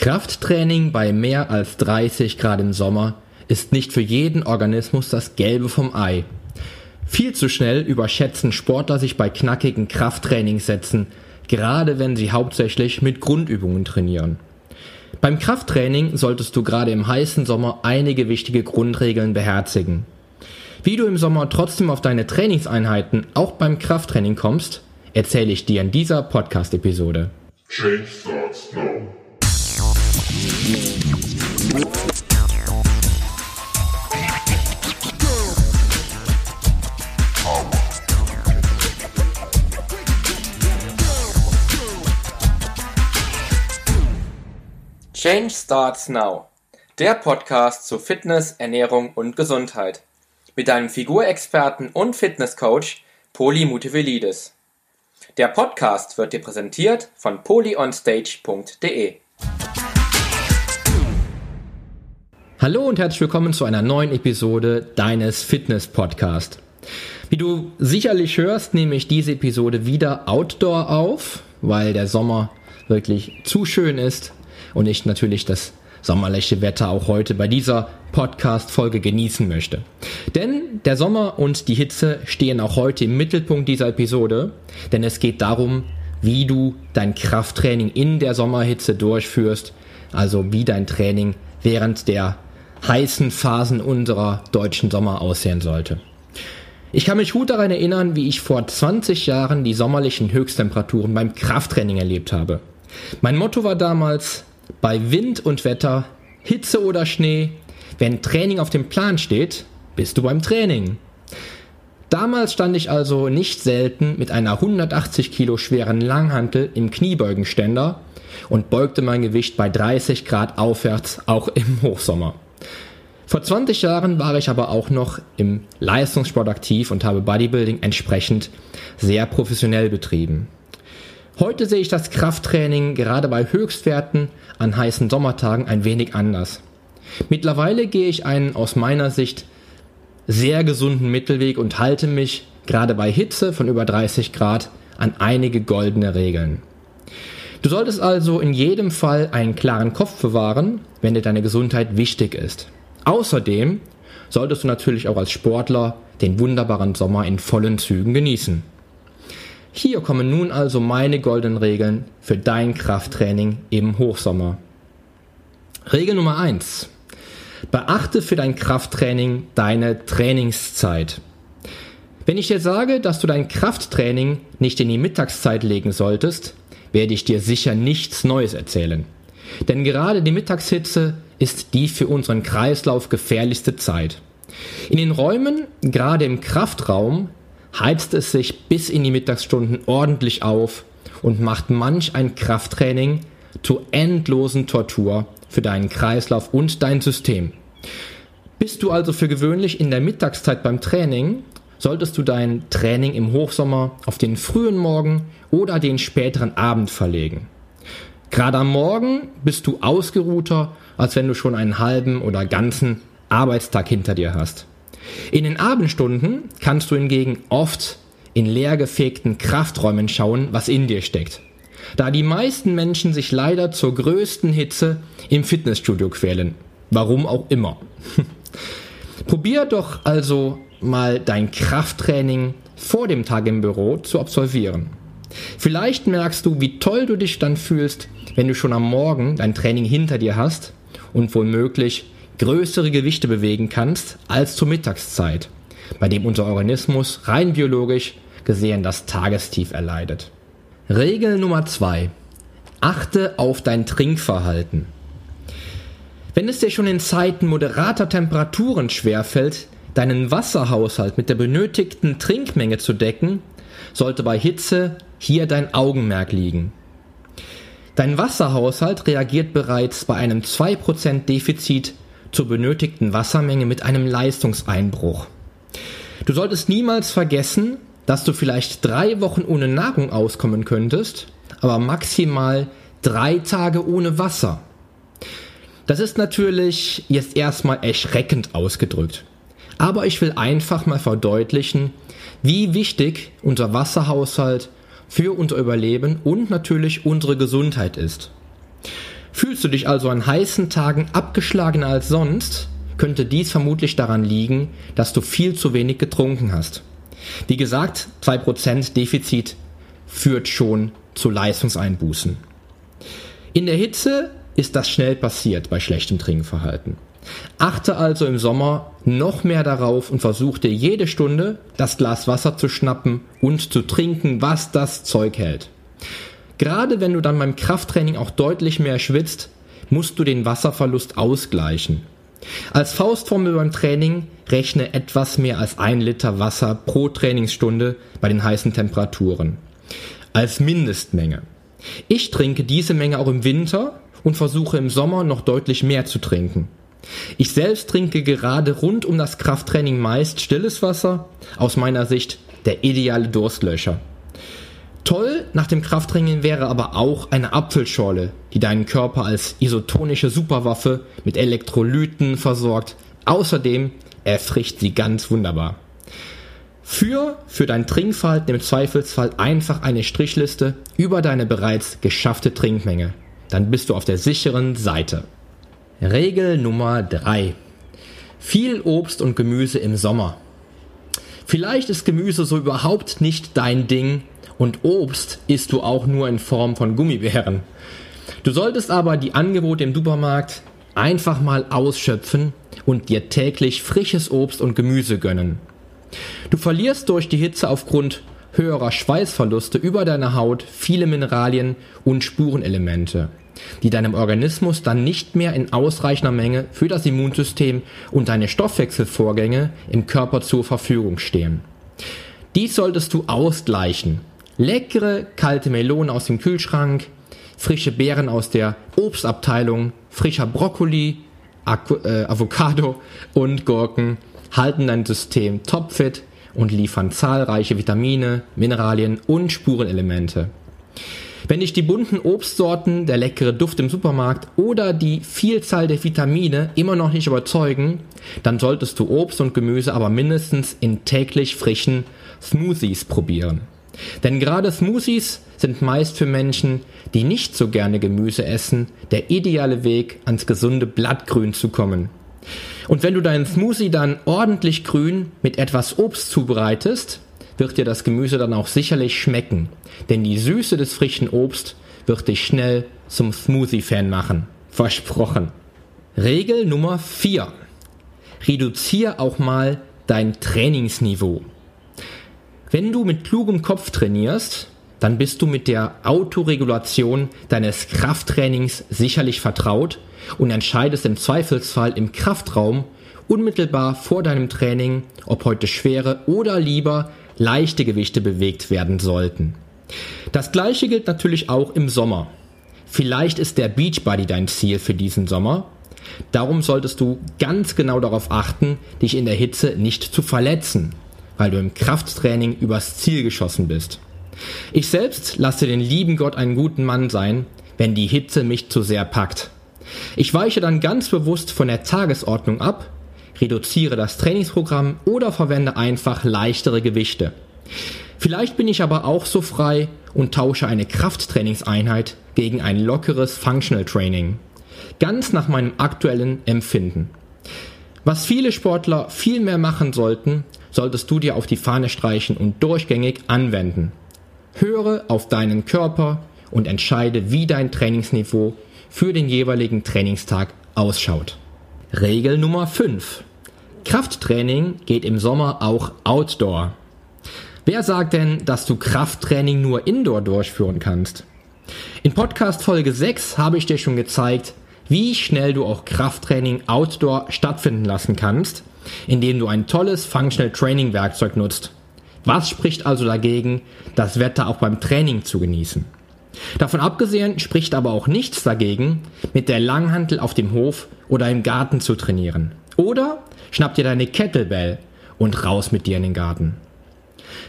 Krafttraining bei mehr als 30 Grad im Sommer ist nicht für jeden Organismus das Gelbe vom Ei. Viel zu schnell überschätzen Sportler sich bei knackigen Krafttrainingssätzen, gerade wenn sie hauptsächlich mit Grundübungen trainieren. Beim Krafttraining solltest du gerade im heißen Sommer einige wichtige Grundregeln beherzigen. Wie du im Sommer trotzdem auf deine Trainingseinheiten auch beim Krafttraining kommst, erzähle ich dir in dieser Podcast-Episode. Change starts now. Change Starts Now. Der Podcast zu Fitness, Ernährung und Gesundheit. Mit deinem Figurexperten und Fitnesscoach Poli Mutevelidis. Der Podcast wird dir präsentiert von polyonstage.de. Hallo und herzlich willkommen zu einer neuen Episode deines Fitness Podcast. Wie du sicherlich hörst, nehme ich diese Episode wieder outdoor auf, weil der Sommer wirklich zu schön ist und ich natürlich das sommerliche Wetter auch heute bei dieser Podcast-Folge genießen möchte. Denn der Sommer und die Hitze stehen auch heute im Mittelpunkt dieser Episode, denn es geht darum, wie du dein Krafttraining in der Sommerhitze durchführst, also wie dein Training während der heißen Phasen unserer deutschen Sommer aussehen sollte. Ich kann mich gut daran erinnern, wie ich vor 20 Jahren die sommerlichen Höchsttemperaturen beim Krafttraining erlebt habe. Mein Motto war damals, bei Wind und Wetter, Hitze oder Schnee, wenn Training auf dem Plan steht, bist du beim Training. Damals stand ich also nicht selten mit einer 180 Kilo schweren Langhantel im Kniebeugenständer und beugte mein Gewicht bei 30 Grad aufwärts auch im Hochsommer. Vor 20 Jahren war ich aber auch noch im Leistungssport aktiv und habe Bodybuilding entsprechend sehr professionell betrieben. Heute sehe ich das Krafttraining gerade bei Höchstwerten an heißen Sommertagen ein wenig anders. Mittlerweile gehe ich einen aus meiner Sicht sehr gesunden Mittelweg und halte mich gerade bei Hitze von über 30 Grad an einige goldene Regeln. Du solltest also in jedem Fall einen klaren Kopf bewahren, wenn dir deine Gesundheit wichtig ist. Außerdem solltest du natürlich auch als Sportler den wunderbaren Sommer in vollen Zügen genießen. Hier kommen nun also meine goldenen Regeln für dein Krafttraining im Hochsommer. Regel Nummer 1. Beachte für dein Krafttraining deine Trainingszeit. Wenn ich dir sage, dass du dein Krafttraining nicht in die Mittagszeit legen solltest, werde ich dir sicher nichts Neues erzählen. Denn gerade die Mittagshitze ist die für unseren Kreislauf gefährlichste Zeit. In den Räumen, gerade im Kraftraum, heizt es sich bis in die Mittagsstunden ordentlich auf und macht manch ein Krafttraining zur endlosen Tortur für deinen Kreislauf und dein System. Bist du also für gewöhnlich in der Mittagszeit beim Training, solltest du dein Training im Hochsommer auf den frühen Morgen oder den späteren Abend verlegen. Gerade am Morgen bist du ausgeruhter, als wenn du schon einen halben oder ganzen Arbeitstag hinter dir hast. In den Abendstunden kannst du hingegen oft in leergefegten Krafträumen schauen, was in dir steckt. Da die meisten Menschen sich leider zur größten Hitze im Fitnessstudio quälen. Warum auch immer. Probier doch also mal dein Krafttraining vor dem Tag im Büro zu absolvieren. Vielleicht merkst du, wie toll du dich dann fühlst, wenn du schon am Morgen dein Training hinter dir hast und womöglich größere Gewichte bewegen kannst als zur Mittagszeit, bei dem unser Organismus rein biologisch gesehen das Tagestief erleidet. Regel Nummer zwei: Achte auf dein Trinkverhalten. Wenn es dir schon in Zeiten moderater Temperaturen schwerfällt, deinen Wasserhaushalt mit der benötigten Trinkmenge zu decken, sollte bei Hitze hier dein Augenmerk liegen. Dein Wasserhaushalt reagiert bereits bei einem 2% Defizit zur benötigten Wassermenge mit einem Leistungseinbruch. Du solltest niemals vergessen, dass du vielleicht drei Wochen ohne Nahrung auskommen könntest, aber maximal drei Tage ohne Wasser. Das ist natürlich jetzt erstmal erschreckend ausgedrückt. Aber ich will einfach mal verdeutlichen, wie wichtig unser Wasserhaushalt für unser Überleben und natürlich unsere Gesundheit ist. Fühlst du dich also an heißen Tagen abgeschlagener als sonst, könnte dies vermutlich daran liegen, dass du viel zu wenig getrunken hast. Wie gesagt, 2% Defizit führt schon zu Leistungseinbußen. In der Hitze ist das schnell passiert bei schlechtem Trinkverhalten. Achte also im Sommer noch mehr darauf und versuch dir jede Stunde das Glas Wasser zu schnappen und zu trinken, was das Zeug hält. Gerade wenn du dann beim Krafttraining auch deutlich mehr schwitzt, musst du den Wasserverlust ausgleichen. Als Faustformel beim Training rechne etwas mehr als ein Liter Wasser pro Trainingsstunde bei den heißen Temperaturen. Als Mindestmenge. Ich trinke diese Menge auch im Winter und versuche im Sommer noch deutlich mehr zu trinken. Ich selbst trinke gerade rund um das Krafttraining meist stilles Wasser, aus meiner Sicht der ideale Durstlöscher. Toll nach dem Krafttraining wäre aber auch eine Apfelschorle, die deinen Körper als isotonische Superwaffe mit Elektrolyten versorgt. Außerdem erfrischt sie ganz wunderbar. Für, für dein Trinkverhalten im Zweifelsfall einfach eine Strichliste über deine bereits geschaffte Trinkmenge. Dann bist du auf der sicheren Seite. Regel Nummer 3. Viel Obst und Gemüse im Sommer. Vielleicht ist Gemüse so überhaupt nicht dein Ding und Obst isst du auch nur in Form von Gummibären. Du solltest aber die Angebote im Supermarkt einfach mal ausschöpfen und dir täglich frisches Obst und Gemüse gönnen. Du verlierst durch die Hitze aufgrund höherer Schweißverluste über deine Haut viele Mineralien und Spurenelemente, die deinem Organismus dann nicht mehr in ausreichender Menge für das Immunsystem und deine Stoffwechselvorgänge im Körper zur Verfügung stehen. Dies solltest du ausgleichen leckere kalte Melonen aus dem Kühlschrank, frische Beeren aus der Obstabteilung, frischer Brokkoli, äh, Avocado und Gurken halten dein System topfit und liefern zahlreiche Vitamine, Mineralien und Spurenelemente. Wenn dich die bunten Obstsorten, der leckere Duft im Supermarkt oder die Vielzahl der Vitamine immer noch nicht überzeugen, dann solltest du Obst und Gemüse aber mindestens in täglich frischen Smoothies probieren. Denn gerade Smoothies sind meist für Menschen, die nicht so gerne Gemüse essen, der ideale Weg, ans gesunde Blattgrün zu kommen. Und wenn du deinen Smoothie dann ordentlich grün mit etwas Obst zubereitest, wird dir das Gemüse dann auch sicherlich schmecken. Denn die Süße des frischen Obst wird dich schnell zum Smoothie-Fan machen. Versprochen. Regel Nummer 4. Reduziere auch mal dein Trainingsniveau. Wenn du mit klugem Kopf trainierst, dann bist du mit der Autoregulation deines Krafttrainings sicherlich vertraut und entscheidest im Zweifelsfall im Kraftraum unmittelbar vor deinem Training, ob heute schwere oder lieber leichte Gewichte bewegt werden sollten. Das gleiche gilt natürlich auch im Sommer. Vielleicht ist der Beachbody dein Ziel für diesen Sommer. Darum solltest du ganz genau darauf achten, dich in der Hitze nicht zu verletzen weil du im Krafttraining übers Ziel geschossen bist. Ich selbst lasse den lieben Gott einen guten Mann sein, wenn die Hitze mich zu sehr packt. Ich weiche dann ganz bewusst von der Tagesordnung ab, reduziere das Trainingsprogramm oder verwende einfach leichtere Gewichte. Vielleicht bin ich aber auch so frei und tausche eine Krafttrainingseinheit gegen ein lockeres Functional Training. Ganz nach meinem aktuellen Empfinden. Was viele Sportler viel mehr machen sollten, solltest du dir auf die Fahne streichen und durchgängig anwenden. Höre auf deinen Körper und entscheide, wie dein Trainingsniveau für den jeweiligen Trainingstag ausschaut. Regel Nummer 5. Krafttraining geht im Sommer auch outdoor. Wer sagt denn, dass du Krafttraining nur indoor durchführen kannst? In Podcast Folge 6 habe ich dir schon gezeigt, wie schnell du auch Krafttraining outdoor stattfinden lassen kannst indem du ein tolles Functional Training Werkzeug nutzt. Was spricht also dagegen, das Wetter auch beim Training zu genießen? Davon abgesehen spricht aber auch nichts dagegen, mit der Langhantel auf dem Hof oder im Garten zu trainieren. Oder schnapp dir deine Kettlebell und raus mit dir in den Garten.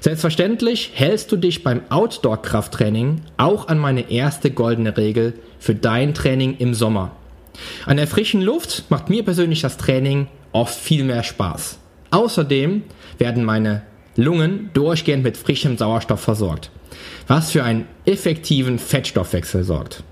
Selbstverständlich hältst du dich beim Outdoor-Krafttraining auch an meine erste goldene Regel für dein Training im Sommer. An der frischen Luft macht mir persönlich das Training oft viel mehr Spaß. Außerdem werden meine Lungen durchgehend mit frischem Sauerstoff versorgt, was für einen effektiven Fettstoffwechsel sorgt.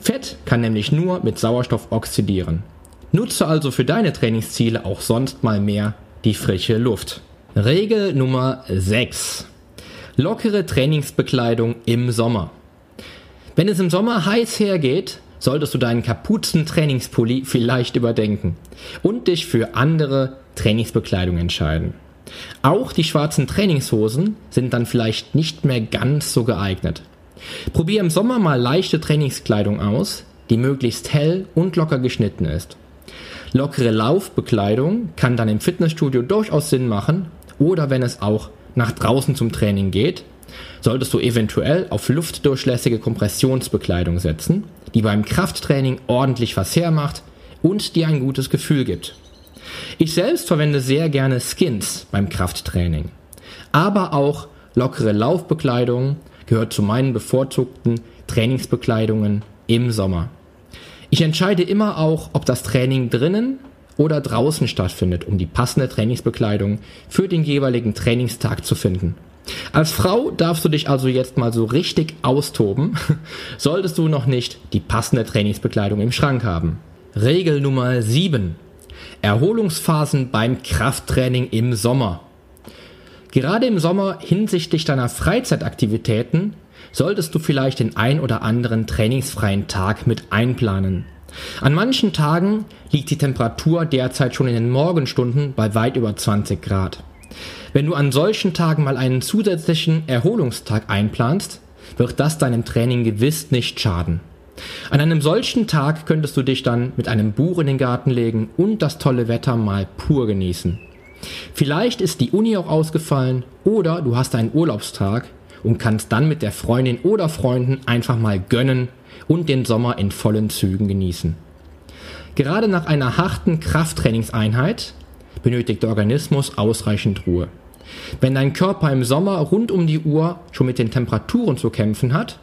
Fett kann nämlich nur mit Sauerstoff oxidieren. Nutze also für deine Trainingsziele auch sonst mal mehr die frische Luft. Regel Nummer 6. Lockere Trainingsbekleidung im Sommer. Wenn es im Sommer heiß hergeht, solltest du deinen Kapuzen-Trainingspulli vielleicht überdenken und dich für andere Trainingsbekleidung entscheiden. Auch die schwarzen Trainingshosen sind dann vielleicht nicht mehr ganz so geeignet. Probier im Sommer mal leichte Trainingskleidung aus, die möglichst hell und locker geschnitten ist. Lockere Laufbekleidung kann dann im Fitnessstudio durchaus Sinn machen oder wenn es auch nach draußen zum Training geht, solltest du eventuell auf luftdurchlässige Kompressionsbekleidung setzen, die beim Krafttraining ordentlich was hermacht und dir ein gutes Gefühl gibt. Ich selbst verwende sehr gerne Skins beim Krafttraining, aber auch lockere Laufbekleidung gehört zu meinen bevorzugten Trainingsbekleidungen im Sommer. Ich entscheide immer auch, ob das Training drinnen oder draußen stattfindet, um die passende Trainingsbekleidung für den jeweiligen Trainingstag zu finden. Als Frau darfst du dich also jetzt mal so richtig austoben, solltest du noch nicht die passende Trainingsbekleidung im Schrank haben. Regel Nummer 7. Erholungsphasen beim Krafttraining im Sommer. Gerade im Sommer hinsichtlich deiner Freizeitaktivitäten solltest du vielleicht den ein oder anderen trainingsfreien Tag mit einplanen. An manchen Tagen liegt die Temperatur derzeit schon in den Morgenstunden bei weit über 20 Grad. Wenn du an solchen Tagen mal einen zusätzlichen Erholungstag einplanst, wird das deinem Training gewiss nicht schaden. An einem solchen Tag könntest du dich dann mit einem Buch in den Garten legen und das tolle Wetter mal pur genießen. Vielleicht ist die Uni auch ausgefallen oder du hast einen Urlaubstag und kannst dann mit der Freundin oder Freunden einfach mal gönnen und den Sommer in vollen Zügen genießen. Gerade nach einer harten Krafttrainingseinheit benötigt der Organismus ausreichend Ruhe. Wenn dein Körper im Sommer rund um die Uhr schon mit den Temperaturen zu kämpfen hat,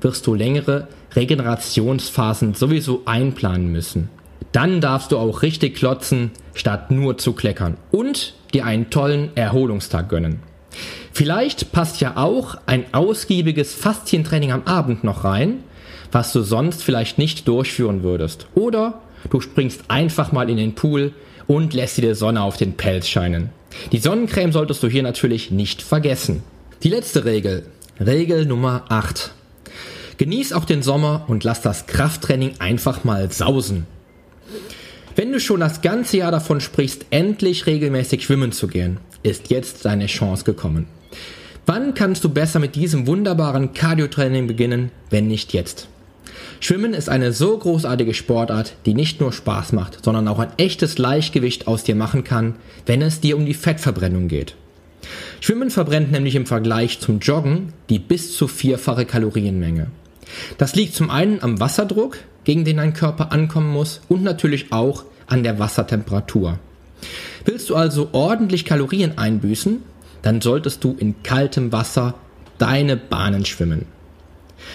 wirst du längere Regenerationsphasen sowieso einplanen müssen. Dann darfst du auch richtig klotzen, statt nur zu kleckern und dir einen tollen Erholungstag gönnen. Vielleicht passt ja auch ein ausgiebiges Faszientraining am Abend noch rein, was du sonst vielleicht nicht durchführen würdest. Oder du springst einfach mal in den Pool und lässt dir die Sonne auf den Pelz scheinen. Die Sonnencreme solltest du hier natürlich nicht vergessen. Die letzte Regel, Regel Nummer 8. Genieß auch den Sommer und lass das Krafttraining einfach mal sausen. Wenn du schon das ganze Jahr davon sprichst, endlich regelmäßig schwimmen zu gehen, ist jetzt deine Chance gekommen. Wann kannst du besser mit diesem wunderbaren Cardio-Training beginnen, wenn nicht jetzt? Schwimmen ist eine so großartige Sportart, die nicht nur Spaß macht, sondern auch ein echtes Leichtgewicht aus dir machen kann, wenn es dir um die Fettverbrennung geht. Schwimmen verbrennt nämlich im Vergleich zum Joggen die bis zu vierfache Kalorienmenge. Das liegt zum einen am Wasserdruck, gegen den dein Körper ankommen muss und natürlich auch an der Wassertemperatur. Willst du also ordentlich Kalorien einbüßen, dann solltest du in kaltem Wasser deine Bahnen schwimmen.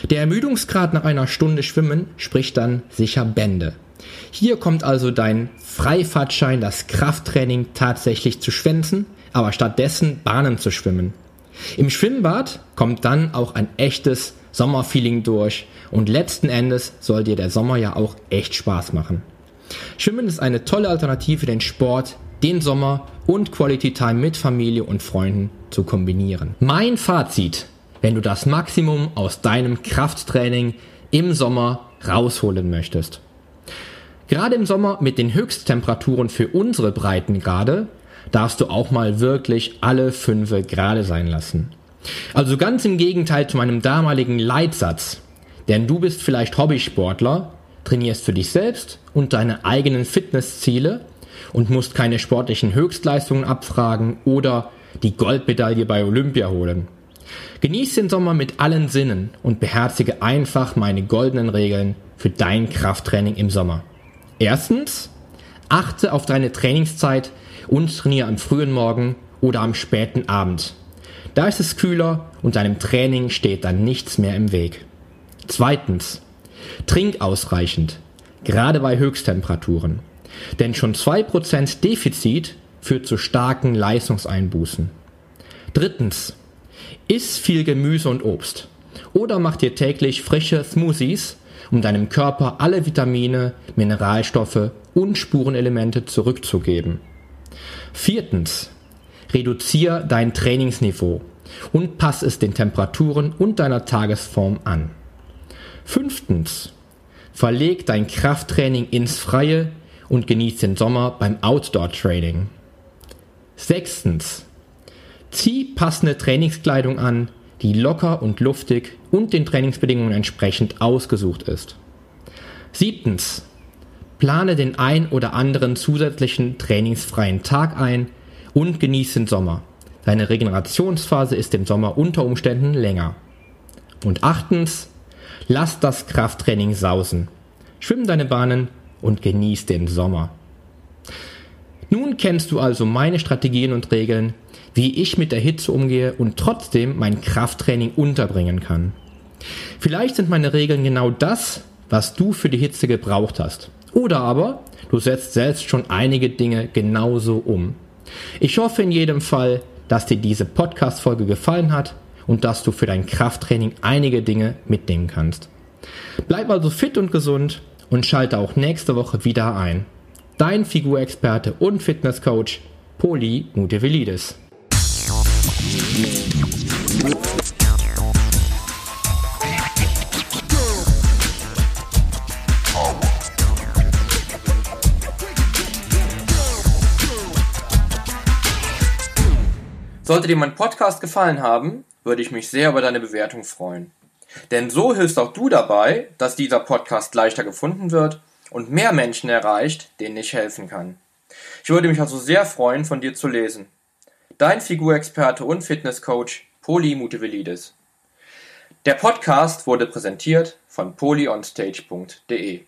Der Ermüdungsgrad nach einer Stunde Schwimmen spricht dann sicher Bände. Hier kommt also dein Freifahrtschein, das Krafttraining tatsächlich zu schwänzen, aber stattdessen Bahnen zu schwimmen. Im Schwimmbad kommt dann auch ein echtes Sommerfeeling durch und letzten Endes soll dir der Sommer ja auch echt Spaß machen. Schwimmen ist eine tolle Alternative den Sport, den Sommer und Quality Time mit Familie und Freunden zu kombinieren. Mein Fazit wenn du das Maximum aus deinem Krafttraining im Sommer rausholen möchtest. Gerade im Sommer mit den Höchsttemperaturen für unsere Breitengrade darfst du auch mal wirklich alle fünf Grade sein lassen. Also ganz im Gegenteil zu meinem damaligen Leitsatz. Denn du bist vielleicht Hobbysportler, trainierst für dich selbst und deine eigenen Fitnessziele und musst keine sportlichen Höchstleistungen abfragen oder die Goldmedaille bei Olympia holen. Genieß den Sommer mit allen Sinnen und beherzige einfach meine goldenen Regeln für dein Krafttraining im Sommer. Erstens, achte auf deine Trainingszeit und trainiere am frühen Morgen oder am späten Abend. Da ist es kühler und deinem Training steht dann nichts mehr im Weg. Zweitens, trink ausreichend, gerade bei Höchsttemperaturen. Denn schon 2% Defizit führt zu starken Leistungseinbußen. Drittens, Iss viel Gemüse und Obst. Oder mach dir täglich frische Smoothies um deinem Körper alle Vitamine, Mineralstoffe und Spurenelemente zurückzugeben. Viertens. Reduziere dein Trainingsniveau und pass es den Temperaturen und deiner Tagesform an. Fünftens. Verleg dein Krafttraining ins Freie und genieß den Sommer beim Outdoor-Training. Sechstens. Zieh passende Trainingskleidung an, die locker und luftig und den Trainingsbedingungen entsprechend ausgesucht ist. Siebtens. Plane den ein oder anderen zusätzlichen trainingsfreien Tag ein und genieße den Sommer. Deine Regenerationsphase ist im Sommer unter Umständen länger. Und achtens, lass das Krafttraining sausen. Schwimm deine Bahnen und genieß den Sommer. Nun kennst du also meine Strategien und Regeln, wie ich mit der Hitze umgehe und trotzdem mein Krafttraining unterbringen kann. Vielleicht sind meine Regeln genau das, was du für die Hitze gebraucht hast. Oder aber du setzt selbst schon einige Dinge genauso um. Ich hoffe in jedem Fall, dass dir diese Podcast-Folge gefallen hat und dass du für dein Krafttraining einige Dinge mitnehmen kannst. Bleib also fit und gesund und schalte auch nächste Woche wieder ein. Dein Figurexperte und Fitnesscoach Poli Mutevelidis. Sollte dir mein Podcast gefallen haben, würde ich mich sehr über deine Bewertung freuen. Denn so hilfst auch du dabei, dass dieser Podcast leichter gefunden wird und mehr Menschen erreicht, denen ich helfen kann. Ich würde mich also sehr freuen, von dir zu lesen. Dein Figurexperte und Fitnesscoach Poli Mutevelidis. Der Podcast wurde präsentiert von polyonstage.de.